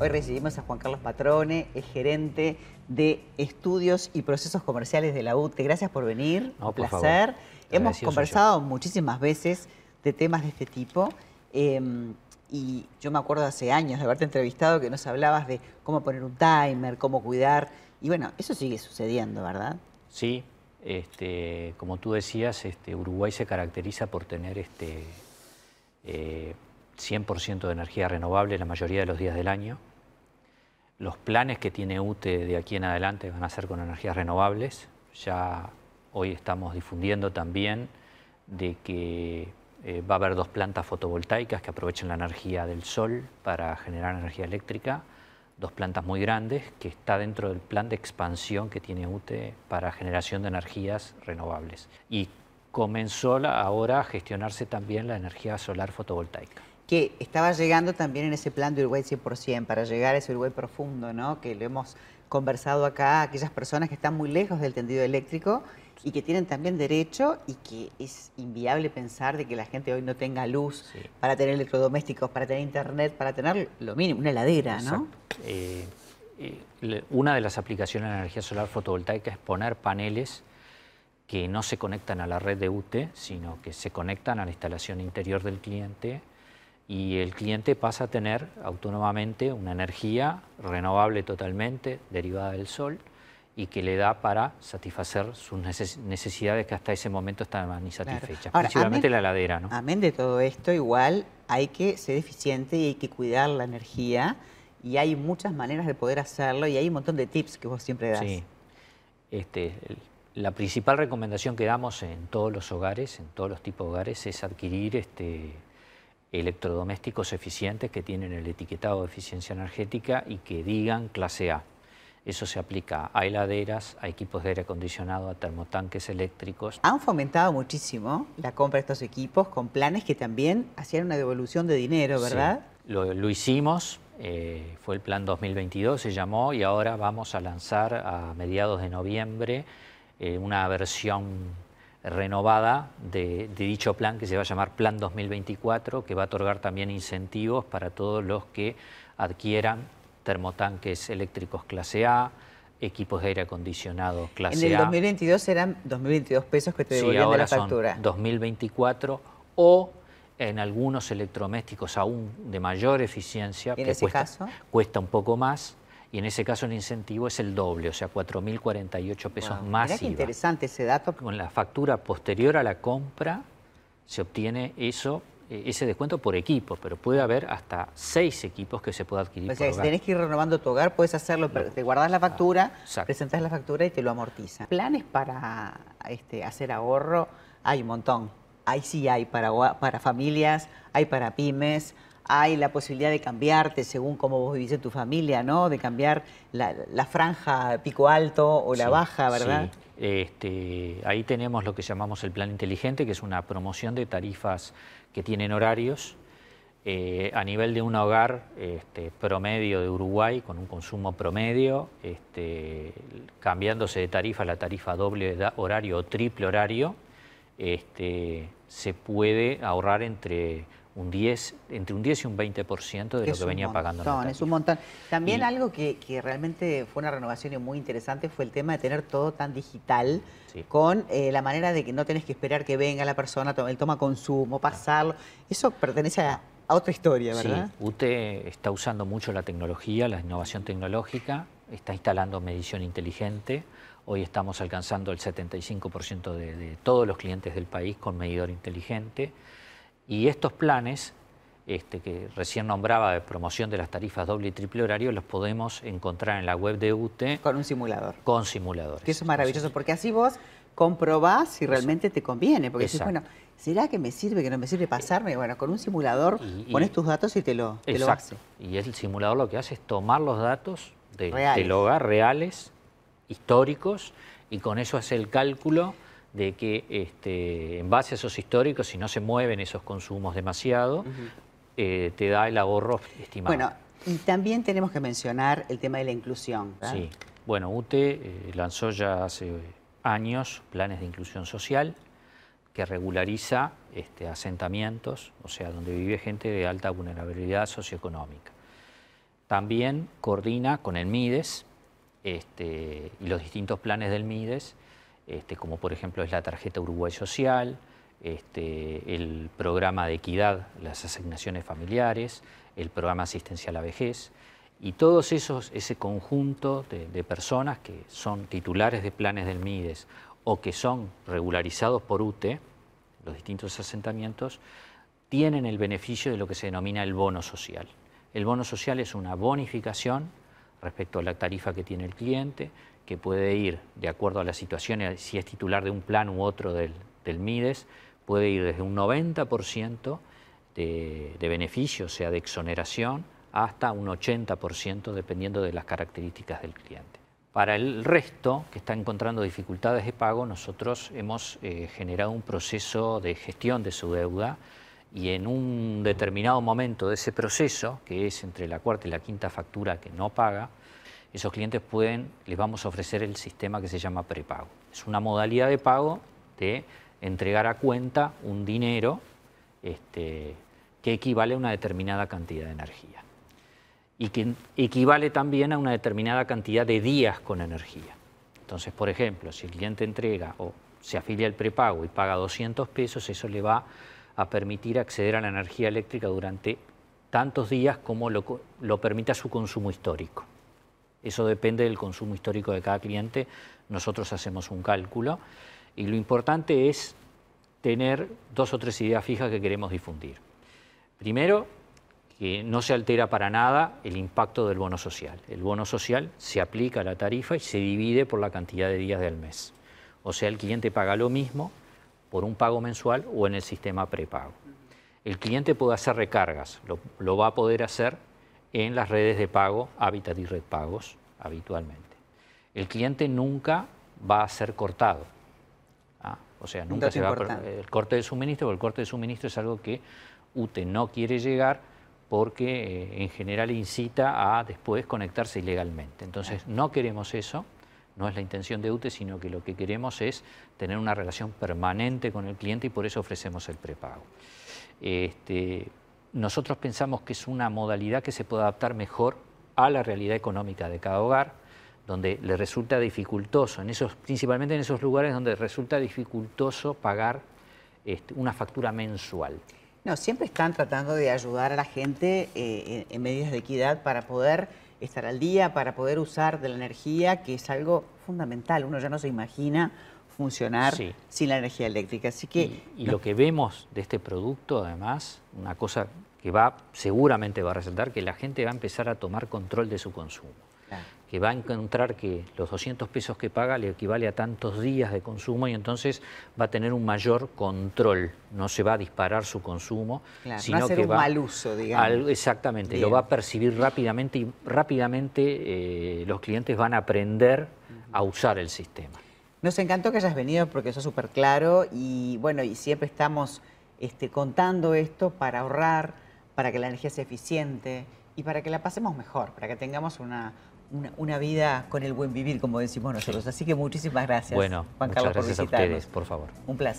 Hoy recibimos a Juan Carlos Patrone, es gerente de estudios y procesos comerciales de la UTE. Gracias por venir, No, un por favor. placer. Hemos conversado muchísimas veces de temas de este tipo. eh, y yo me acuerdo hace años de haberte entrevistado que nos hablabas de cómo poner un timer, cómo cuidar. Y bueno, eso sigue sucediendo, ¿verdad? Sí, este, como tú decías, este, Uruguay se caracteriza por tener este, eh, 100% de energía renovable la mayoría de los días del año. Los planes que tiene UTE de aquí en adelante van a ser con energías renovables. Ya hoy estamos difundiendo también de que eh, va a haber dos plantas fotovoltaicas que aprovechen la energía del sol para generar energía eléctrica, dos plantas muy grandes que está dentro del plan de expansión que tiene UTE para generación de energías renovables. Y comenzó la- ahora a gestionarse también la energía solar fotovoltaica. Que estaba llegando también en ese plan de Uruguay 100%, para llegar a ese Uruguay profundo, ¿no? Que lo hemos conversado acá, aquellas personas que están muy lejos del tendido eléctrico y que tienen también derecho y que es inviable pensar de que la gente hoy no tenga luz Sí. para tener electrodomésticos, para tener internet, para tener lo mínimo, una heladera, ¿no? Eh, eh, una de las aplicaciones de la energía solar fotovoltaica es poner paneles que no se conectan a la red de UTE, sino que se conectan a la instalación interior del cliente y el cliente pasa a tener autónomamente una energía renovable totalmente, derivada del sol, y que le da para satisfacer sus neces- necesidades que hasta ese momento estaban insatisfechas, Ahora, principalmente amén- la heladera. ¿no? Amén de todo esto, igual hay que ser eficiente y hay que cuidar la energía y hay muchas maneras de poder hacerlo y hay un montón de tips que vos siempre das. Sí. Este, la principal recomendación que damos en todos los hogares, en todos los tipos de hogares, es adquirir este, electrodomésticos eficientes que tienen el etiquetado de eficiencia energética y que digan clase A. Eso se aplica a heladeras, a equipos de aire acondicionado, a termotanques eléctricos. Han fomentado muchísimo la compra de estos equipos con planes que también hacían una devolución de dinero, ¿verdad? Sí, lo, lo hicimos, eh, fue el plan 2022, se llamó, y ahora vamos a lanzar a mediados de noviembre eh, una versión renovada de, de dicho plan que se va a llamar Plan 2024, que va a otorgar también incentivos para todos los que adquieran termotanques eléctricos clase A, equipos de aire acondicionado clase En el A. 2022 eran 2.022 pesos que te Sí, devolvían de la factura. son 2024 o en algunos electrodomésticos aún de mayor eficiencia, ¿Y en que ese cuesta, caso? cuesta un poco más, y en ese caso el incentivo es el doble, o sea, 4.048 pesos Wow, más mirá qué IVA. interesante ese dato. Con la factura posterior a la compra se obtiene eso, eh, ese descuento por equipo, pero puede haber hasta seis equipos que se pueda adquirir O sea, por si tenés que ir renovando tu hogar, puedes hacerlo, pero te guardas la factura, Exacto. presentás la factura y te lo amortiza. Planes para este, hacer ahorro hay un montón. Ahí sí hay para, para familias, hay para pymes, hay la posibilidad de cambiarte según cómo vos vivís en tu familia, ¿no? De cambiar la, la franja pico alto o la Sí, baja, ¿verdad? sí. Este, ahí tenemos lo que llamamos el plan inteligente, que es una promoción de tarifas que tienen horarios. eh, a nivel de un hogar este, promedio de Uruguay, con un consumo promedio, este, cambiándose de tarifa a la tarifa doble horario o triple horario, este, se puede ahorrar entre un 10, entre un 10 y un 20% de lo que venía pagando en la Es un montón. También Y- algo que, que realmente fue una renovación muy interesante fue el tema de tener todo tan digital, Sí. con eh, la manera de que no tenés que esperar que venga la persona, el toma consumo, pasarlo. Eso pertenece a, a otra historia, ¿verdad? Sí, UTE está usando mucho la tecnología, la innovación tecnológica, está instalando medición inteligente. Hoy estamos alcanzando el 75% de, de todos los clientes del país con medidor inteligente. Y estos planes este, que recién nombraba de promoción de las tarifas doble y triple horario los podemos encontrar en la web de UTE Con un simulador. con simuladores. Que eso es maravilloso, porque así vos comprobás si realmente te conviene. Porque decís, bueno, ¿será que me sirve, que no me sirve pasarme? Bueno, con un simulador Y- y- pones tus datos y te lo, te lo hace. Y el simulador lo que hace es tomar los datos de- del hogar reales, históricos, y con eso hace el cálculo de que este, en base a esos históricos, si no se mueven esos consumos demasiado, eh, te da el ahorro estimado. Bueno, y también tenemos que mencionar el tema de la inclusión. ¿verdad? Sí. Bueno, UTE eh, lanzó ya hace años planes de inclusión social que regulariza este, asentamientos, o sea, donde vive gente de alta vulnerabilidad socioeconómica. también coordina con el MIDES este, y los distintos planes del MIDES, este, como por ejemplo es la tarjeta Uruguay Social, este, el programa de equidad, las asignaciones familiares, el programa asistencial a vejez, y todos esos, ese conjunto de, personas que son titulares de planes del MIDES o que son regularizados por UTE, los distintos asentamientos, tienen el beneficio de lo que se denomina el bono social. El bono social es una bonificación respecto a la tarifa que tiene el cliente, que puede ir de acuerdo a la situación, si es titular de un plan u otro del, MIDES, puede ir desde un 90% de, de beneficio, o sea, de exoneración, hasta un 80% dependiendo de las características del cliente. Para el resto, que está encontrando dificultades de pago, nosotros hemos eh, generado un proceso de gestión de su deuda y en un determinado momento de ese proceso, que es entre la cuarta y la quinta factura que no paga, esos clientes pueden, les vamos a ofrecer el sistema que se llama prepago. Es una modalidad de pago de entregar a cuenta un dinero este, que equivale a una determinada cantidad de energía y que equivale también a una determinada cantidad de días con energía. Entonces, por ejemplo, si el cliente entrega o se afilia al prepago y paga 200 pesos, eso le va a permitir acceder a la energía eléctrica durante tantos días como lo, lo permita su consumo histórico. Eso depende del consumo histórico de cada cliente. Nosotros hacemos un cálculo y lo importante es tener dos o tres ideas fijas que queremos difundir. Primero, que no se altera para nada el impacto del bono social. El bono social se aplica a la tarifa y se divide por la cantidad de días del mes. O sea, el cliente paga lo mismo por un pago mensual o en el sistema prepago. El cliente puede hacer recargas, lo, va a poder hacer en las redes de pago, Habitat y Red Pagos, habitualmente. El cliente nunca va a ser cortado. ¿ah? O sea, nunca se va a... El corte de suministro, el corte de suministro es algo que UTE no quiere llegar porque eh, en general incita a después conectarse ilegalmente. Entonces no queremos eso, no es la intención de UTE, sino que lo que queremos es tener una relación permanente con el cliente y por eso ofrecemos el prepago. Este, nosotros pensamos que es una modalidad que se puede adaptar mejor a la realidad económica de cada hogar, donde le resulta dificultoso, en esos, principalmente en esos lugares donde resulta dificultoso pagar este, una factura mensual. No, siempre están tratando de ayudar a la gente eh, en medidas de equidad para poder estar al día, para poder usar de la energía, que es algo fundamental. Uno ya no se imagina funcionar sin la energía eléctrica. Así que, y, lo que vemos de este producto, además, una cosa que va seguramente va a resultar que la gente va a empezar a tomar control de su consumo que va a encontrar que los 200 pesos que paga le equivale a tantos días de consumo y entonces va a tener un mayor control, no se va a disparar su consumo, sino que un va mal uso, digamos. exactamente, lo va a percibir rápidamente y rápidamente eh, los clientes van a aprender a usar el sistema. Nos encantó que hayas venido porque eso es súper claro y bueno, y siempre estamos este, contando esto para ahorrar, para que la energía sea eficiente y para que la pasemos mejor, para que tengamos una, una, vida con el buen vivir, como decimos nosotros. Así que muchísimas gracias, bueno, Juan Carlos, gracias por a ustedes, por favor. Un placer.